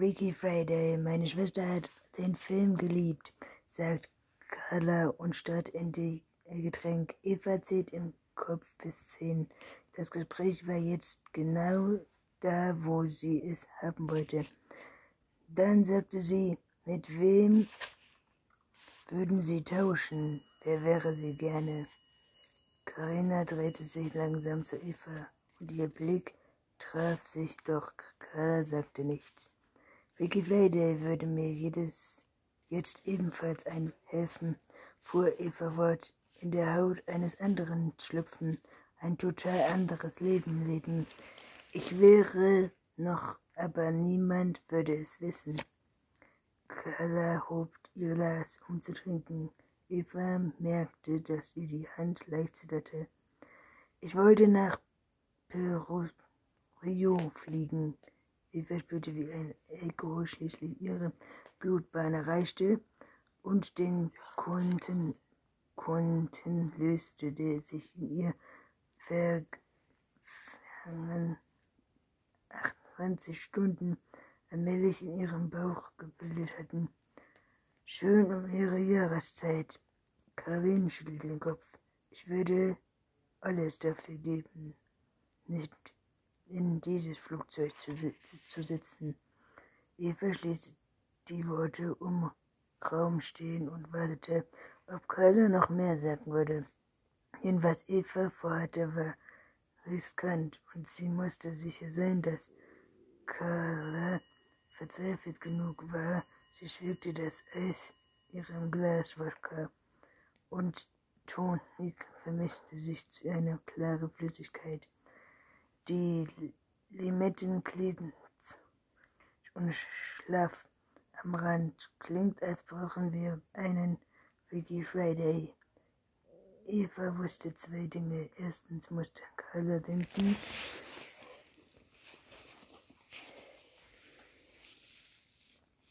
Ricky Friday, meine Schwester hat den Film geliebt, sagt Carla und starrt in die Getränk. Eva zählt im Kopf bis zehn. Das Gespräch war jetzt genau da, wo sie es haben wollte. Dann sagte sie, mit wem würden Sie tauschen? Wer wäre sie gerne? Karina drehte sich langsam zu Eva und ihr Blick traf sich, doch Carla sagte nichts. Friday würde mir jedes jetzt ebenfalls ein helfen, fuhr Eva fort, in der Haut eines anderen schlüpfen, ein total anderes Leben leben. Ich wäre noch, aber niemand würde es wissen. Carla hob ihr Glas, um zu trinken. Eva merkte, dass ihr die Hand leicht zitterte. Ich wollte nach Peru, Rio fliegen. Eva spürte, wie ein Alkohol schließlich ihre Blutbahn erreichte und den Kunden, Kunden löste, der sich in ihr vergangen 28 Stunden allmählich in ihrem Bauch gebildet hatten. Schön um ihre Jahreszeit. Karin schüttelte den Kopf. Ich würde alles dafür geben, nicht in dieses Flugzeug zu, zu sitzen. Eva schließt die Worte um Raum stehen und wartete, ob Carla noch mehr sagen würde. Jedenfalls Eva vorhatte, war riskant und sie musste sicher sein, dass Carla verzweifelt genug war, Sie schwebte das Eis ihrem Glas Wodka und Tonik vermischte sich zu einer klaren Flüssigkeit. Die Limetten klebten und schlaff am Rand. Klingt, als brauchen wir einen Wiggy Friday. Eva wusste zwei Dinge. Erstens musste Carla denken,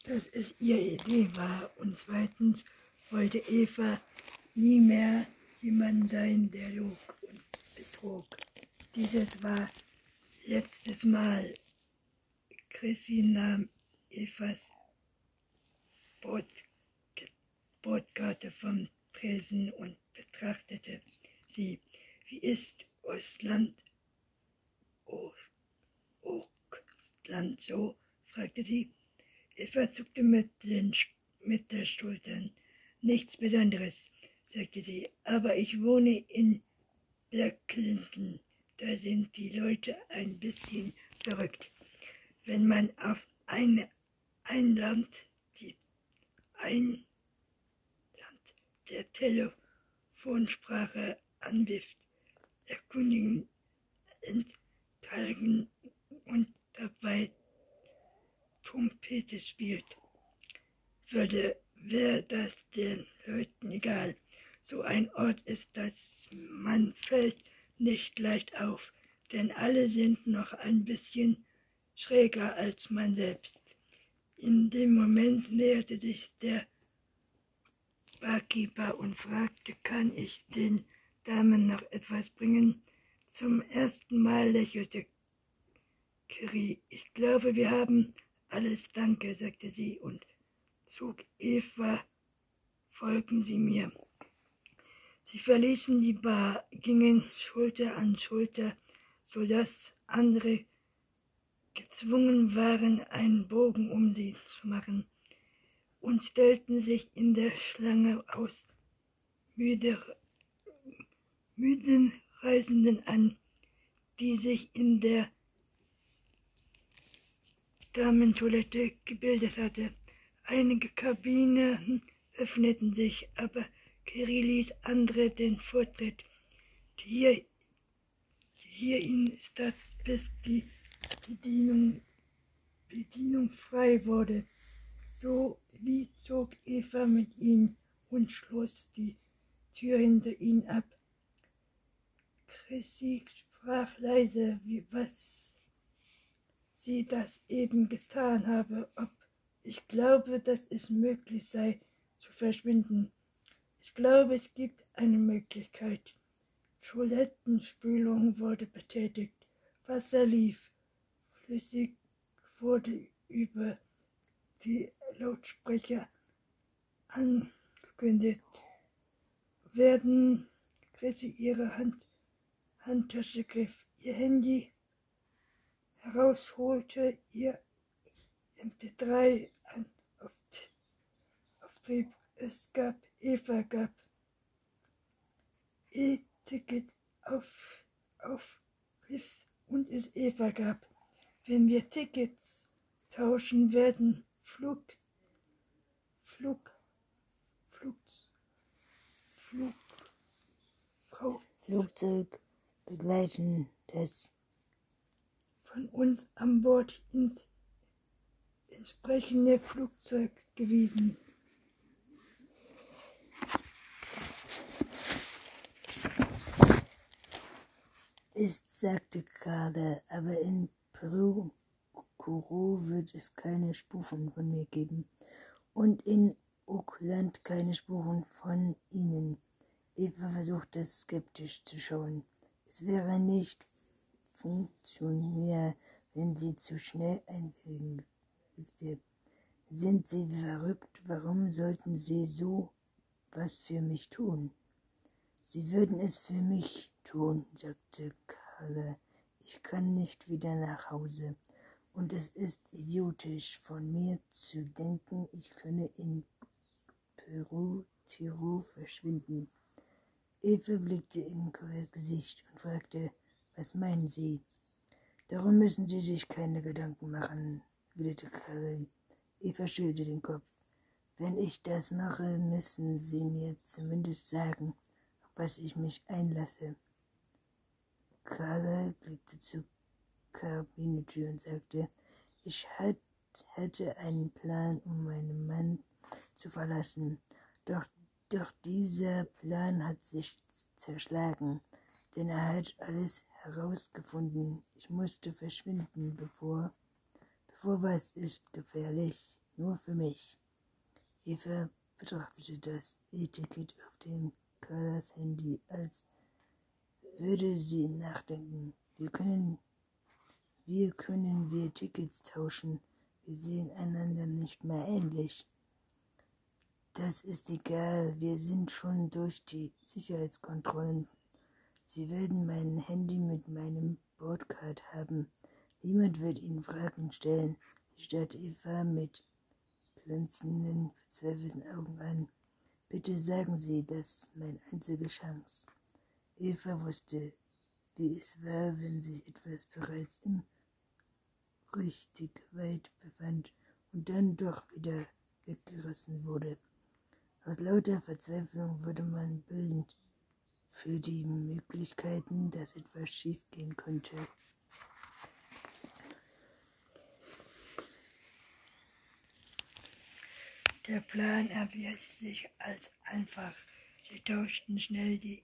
dass es ihre Idee war und zweitens wollte Eva nie mehr jemand sein, der log und betrog. Dieses war letztes Mal. Chrissy nahm Evas Bordkarte vom Tresen und betrachtete sie. Wie ist Ostland? Ostland so? fragte sie. Eva zuckte mit, den, mit der Schultern. Nichts Besonderes, sagte sie, aber ich wohne in Berglinken. Da sind die Leute ein bisschen verrückt. Wenn man auf eine, ein Land, die ein Land der Telefonsprache anwirft, erkundigen, entkalken und dabei Trompete spielt, würde, wäre das den Leuten egal. So ein Ort ist das, man fällt nicht leicht auf, denn alle sind noch ein bisschen schräger als man selbst. In dem Moment näherte sich der Barkeeper und fragte, kann ich den Damen noch etwas bringen? Zum ersten Mal lächelte Kiri. Ich glaube, wir haben alles danke, sagte sie und zog Eva, folgen Sie mir. Sie verließen die Bar, gingen Schulter an Schulter, so dass andere gezwungen waren, einen Bogen um sie zu machen, und stellten sich in der Schlange aus müde, müden Reisenden an, die sich in der Damentoilette gebildet hatte. Einige Kabinen öffneten sich, aber Kiri ließ andere den Vortritt. Hier, hier in Stadt, bis die Bedienung, Bedienung frei wurde. So wie zog Eva mit ihm und schloss die Tür hinter ihm ab. Chrissy sprach leise, wie was sie das eben getan habe, ob ich glaube, dass es möglich sei, zu verschwinden. Ich glaube, es gibt eine Möglichkeit. Toilettenspülung wurde betätigt, Wasser lief, flüssig wurde über die Lautsprecher angekündigt, werden Chrissy ihre Hand, Handtasche griff, ihr Handy herausholte, ihr MP3 an auf, Auftrieb. Es gab Eva gab E-Ticket auf, auf und es Eva gab. Wenn wir Tickets tauschen, werden Flug, Flug, Flug, Flug, Kauf, Flugzeug begleiten das von uns an Bord ins entsprechende Flugzeug gewiesen. Ist, sagte Carla, aber in Peru Kuro wird es keine Spuren von mir geben und in Oakland keine Spuren von Ihnen. Eva versuchte skeptisch zu schauen. Es wäre nicht funktionär, wenn Sie zu schnell einwilligen. Sind Sie verrückt? Warum sollten Sie so was für mich tun? Sie würden es für mich tun, sagte Kalle. Ich kann nicht wieder nach Hause. Und es ist idiotisch von mir zu denken, ich könne in Peru, Tirol verschwinden. Eva blickte in Cores Gesicht und fragte, was meinen Sie? Darum müssen Sie sich keine Gedanken machen, witterte Kalle. Eva schüttelte den Kopf. Wenn ich das mache, müssen Sie mir zumindest sagen, was ich mich einlasse. Carla blickte zur Kabinentür und sagte, ich hätte einen Plan, um meinen Mann zu verlassen. Doch, doch dieser Plan hat sich zerschlagen, denn er hat alles herausgefunden. Ich musste verschwinden, bevor, bevor was ist gefährlich, nur für mich. Eva betrachtete das Etikett auf dem Carlas Handy, als würde sie nachdenken. Wir können, wir können wir Tickets tauschen. Wir sehen einander nicht mehr ähnlich. Das ist egal, wir sind schon durch die Sicherheitskontrollen. Sie werden mein Handy mit meinem Bordcard haben. Niemand wird Ihnen Fragen stellen. Sie starrte Eva mit glänzenden, verzweifelten Augen an. Bitte sagen Sie, das ist meine einzige Chance. Eva wusste, wie es war, wenn sich etwas bereits im richtig weit befand und dann doch wieder weggerissen wurde. Aus lauter Verzweiflung wurde man bildend für die Möglichkeiten, dass etwas schiefgehen könnte. Der Plan erwies sich als einfach. Sie tauschten schnell die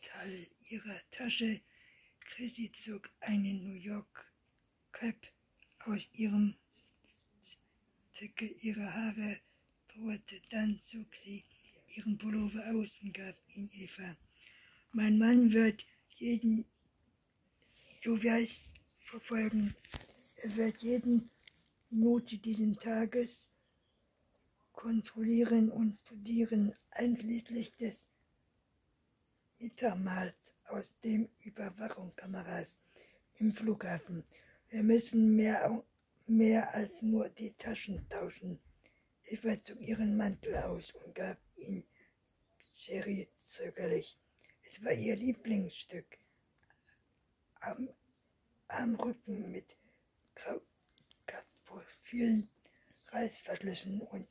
Teile ihrer Tasche. Chrissy zog eine New York Cap aus ihrem Zicke ihre Haare drohte. Dann zog sie ihren Pullover aus und gab ihn Eva. Mein Mann wird jeden Juvias verfolgen. Er wird jeden Minute dieses Tages kontrollieren und studieren, einschließlich des Mittermals aus den Überwachungskameras im Flughafen. Wir müssen mehr, mehr als nur die Taschen tauschen. Eva zog ihren Mantel aus und gab ihn Sherry zögerlich. Es war ihr Lieblingsstück. Am, am Rücken mit vielen Reißverschlüssen und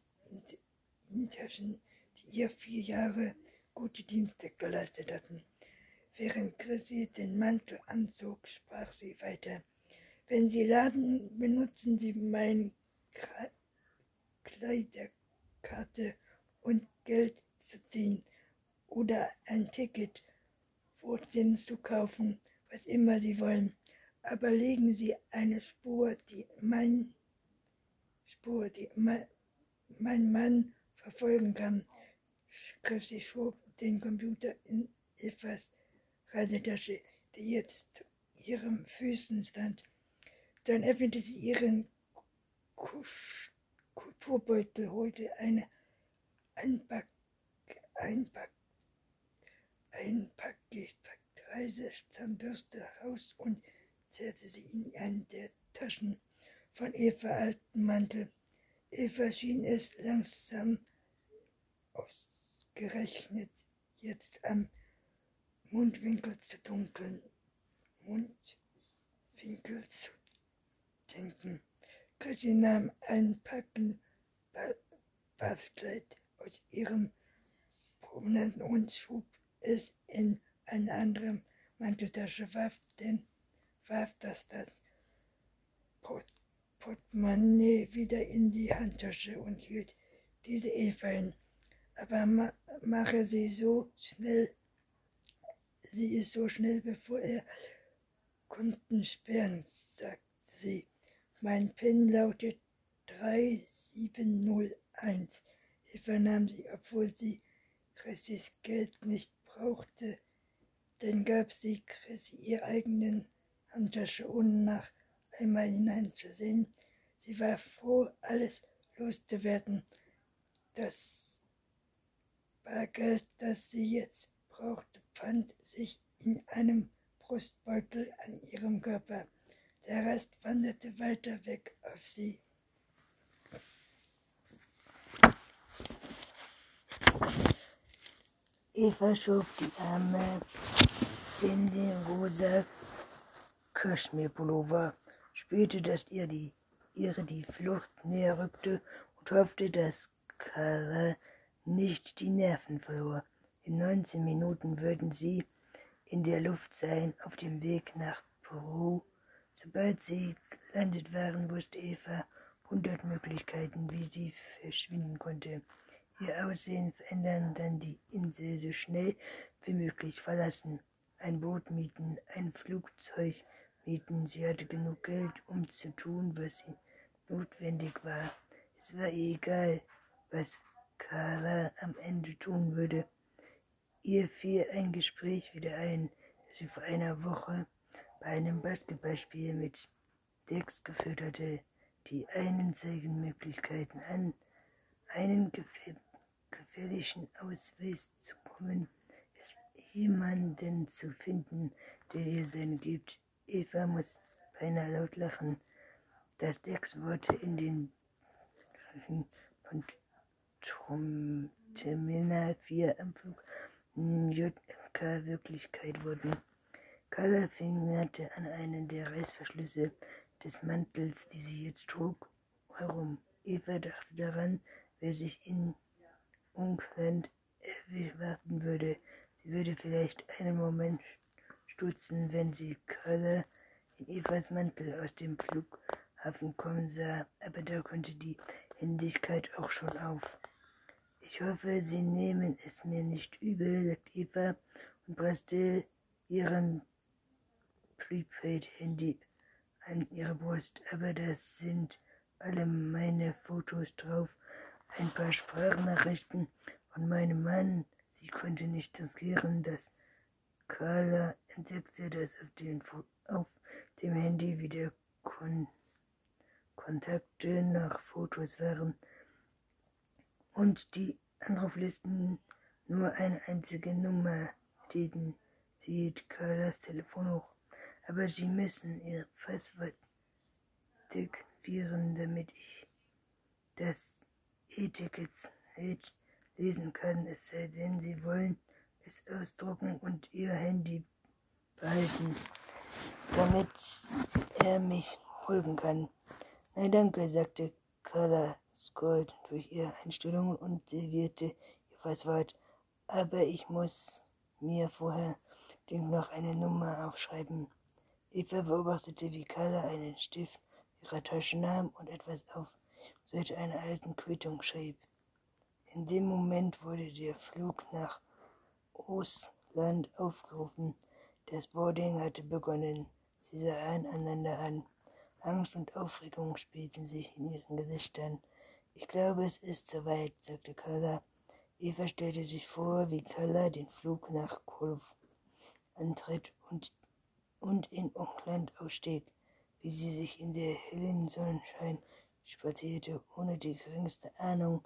Taschen, die ihr vier Jahre gute Dienste geleistet hatten. Während Chrissy den Mantel anzog, sprach sie weiter. Wenn Sie laden, benutzen Sie meine Kleiderkarte und Geld zu ziehen oder ein Ticket, Wurzeln zu kaufen, was immer Sie wollen. Aber legen Sie eine Spur, die mein Spur, die mein, mein Mann verfolgen kann, sie schob den Computer in Evas Reisetasche, die jetzt ihren Füßen stand. Dann öffnete sie ihren Kusch Fuhrbeutel, holte eine Einpack, Einpack, Einpackgeise Zahnbürste heraus und zerrte sie in eine der Taschen von Eva alten Mantel. Eva schien es langsam ausgerechnet jetzt am Mundwinkel zu dunkeln. Mundwinkel zu denken. Chrissy nahm ein Packen Badkleid aus ihrem Prominenten und schob es in eine andere Manteltasche, warf, den, warf das, das Portemonnaie wieder in die Handtasche und hielt diese Eva hin. Aber ma mache sie so schnell, sie ist so schnell, bevor er Kunden sperren, sagte sie. Mein PIN lautet 3701. Eva nahm sie, obwohl sie Chrissys Geld nicht brauchte. Dann gab sie Chrissy ihre eigenen Handtasche, ohne nach einmal hineinzusehen. Sie war froh, alles loszuwerden. Das Bargeld, das sie jetzt brauchte, fand sich in einem Brustbeutel an ihrem Körper. Der Rest wanderte weiter weg auf sie. Eva schob die Arme in den rosa Kaschmirpullover, spürte, dass ihr die, ihre die Flucht näher rückte und hoffte, dass Kara nicht die Nerven verlor. In 19 Minuten würden sie in der Luft sein, auf dem Weg nach Peru. Sobald sie gelandet waren, wusste Eva hundert Möglichkeiten, wie sie verschwinden konnte. Ihr Aussehen verändern, dann die Insel so schnell wie möglich verlassen, ein Boot mieten, ein Flugzeug mieten. Sie hatte genug Geld, um zu tun, was sie notwendig war. Es war ihr egal, was Carla am Ende tun würde. Ihr fiel ein Gespräch wieder ein, das sie vor einer Woche bei einem Basketballspiel mit Dex geführt hatte, die einen zeigen Möglichkeiten an, einen gefährlichen Ausweis zu kommen, ist jemanden zu finden, der ihr seine gibt. Eva muss beinahe laut lachen. Das Dex-Worte in den von Terminal 4 am Flug JFK Wirklichkeit wurden. Carla fingerte an einen der Reißverschlüsse des Mantels, die sie jetzt trug, herum. Eva dachte daran, wer sich in Auckland erwarten würde. Sie würde vielleicht einen Moment stutzen, wenn sie Carla in Evas Mantel aus dem Flughafen kommen sah, aber da konnte die Händigkeit auch schon auf. Ich hoffe, Sie nehmen es mir nicht übel, sagt Eva und presste ihren Prepaid-Handy an ihre Brust, aber das sind alle meine Fotos drauf. Ein paar Sprachnachrichten von meinem Mann. Sie konnte nicht riskieren, dass Carla entdeckte, dass auf, den, auf dem Handy wieder Kon Kontakte nach Fotos waren und die Anruflisten nur eine einzige Nummer stehen. Sie hielt Carlas Telefon hoch aber Sie müssen Ihr Passwort deaktivieren, damit ich das E-Ticket lesen kann, es sei denn, Sie wollen es ausdrucken und Ihr Handy behalten, damit er mich folgen kann. Nein, danke, sagte Carla Scott durch ihre Einstellungen und servierte ihr Passwort. Aber ich muss mir vorher noch eine Nummer aufschreiben. Eva beobachtete, wie Carla einen Stift ihrer Tasche nahm und etwas auf Seite einer alten Quittung schrieb. In dem Moment wurde der Flug nach Ostland aufgerufen. Das Boarding hatte begonnen. Sie sahen einander an. Angst und Aufregung spielten sich in ihren Gesichtern. Ich glaube, es ist soweit, sagte Carla. Eva stellte sich vor, wie Carla den Flug nach Kolf antritt und und in Auckland aussteht, wie sie sich in der hellen Sonnenschein spazierte, ohne die geringste Ahnung,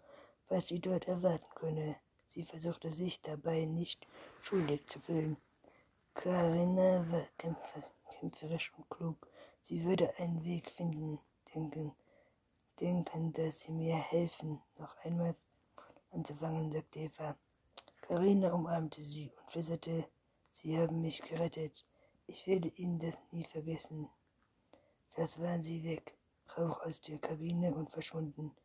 was sie dort erwarten könne. Sie versuchte sich dabei nicht schuldig zu fühlen. Karina war kämpfer, kämpferisch und klug. Sie würde einen Weg finden, denken, denken, dass sie mir helfen, noch einmal anzufangen, sagte Eva. Karina umarmte sie und flüsterte, Sie haben mich gerettet. Ich werde Ihnen das nie vergessen. Das waren sie weg, Rauch aus der Kabine und verschwunden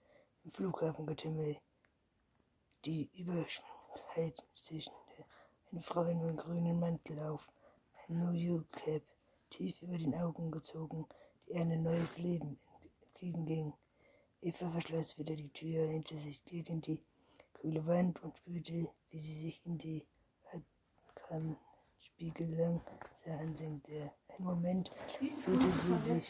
im Flughafengetümmel. Die Überheizte eine Frau in einem grünen Mantel auf, ein New York Cap, tief über den Augen gezogen, die ein neues Leben entgegenging. Eva verschloss wieder die Tür, lehnte sich gegen die kühle Wand und spürte, wie sie sich in die Spiegel lang sah ansenkte. Ein Moment fühlte sie sich